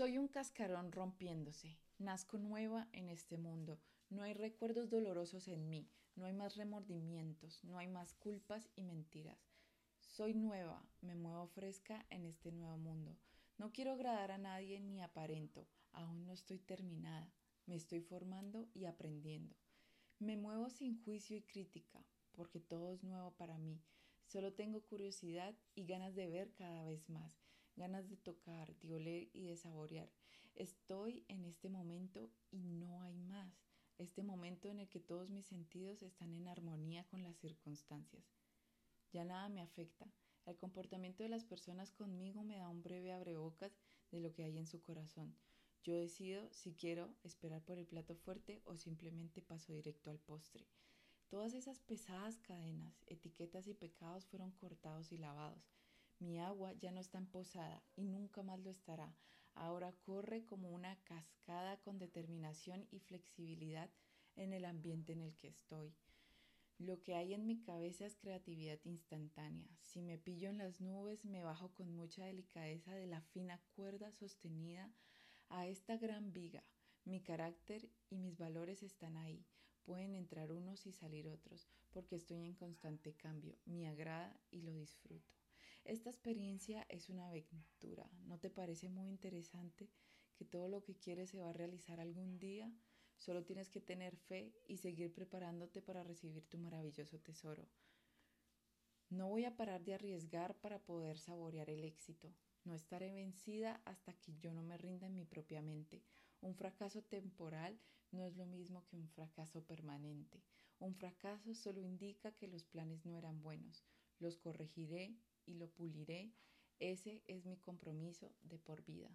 Soy un cascarón rompiéndose. Nazco nueva en este mundo. No hay recuerdos dolorosos en mí. No hay más remordimientos. No hay más culpas y mentiras. Soy nueva. Me muevo fresca en este nuevo mundo. No quiero agradar a nadie ni aparento. Aún no estoy terminada. Me estoy formando y aprendiendo. Me muevo sin juicio y crítica, porque todo es nuevo para mí. Solo tengo curiosidad y ganas de ver cada vez más ganas de tocar, de oler y de saborear. Estoy en este momento y no hay más. Este momento en el que todos mis sentidos están en armonía con las circunstancias. Ya nada me afecta. El comportamiento de las personas conmigo me da un breve abrebocas de lo que hay en su corazón. Yo decido si quiero esperar por el plato fuerte o simplemente paso directo al postre. Todas esas pesadas cadenas, etiquetas y pecados fueron cortados y lavados. Mi agua ya no está emposada y nunca más lo estará. Ahora corre como una cascada con determinación y flexibilidad en el ambiente en el que estoy. Lo que hay en mi cabeza es creatividad instantánea. Si me pillo en las nubes, me bajo con mucha delicadeza de la fina cuerda sostenida a esta gran viga. Mi carácter y mis valores están ahí. Pueden entrar unos y salir otros, porque estoy en constante cambio. Me agrada y lo disfruto. Esta experiencia es una aventura. ¿No te parece muy interesante que todo lo que quieres se va a realizar algún día? Solo tienes que tener fe y seguir preparándote para recibir tu maravilloso tesoro. No voy a parar de arriesgar para poder saborear el éxito. No estaré vencida hasta que yo no me rinda en mi propia mente. Un fracaso temporal no es lo mismo que un fracaso permanente. Un fracaso solo indica que los planes no eran buenos. Los corregiré y lo puliré. Ese es mi compromiso de por vida.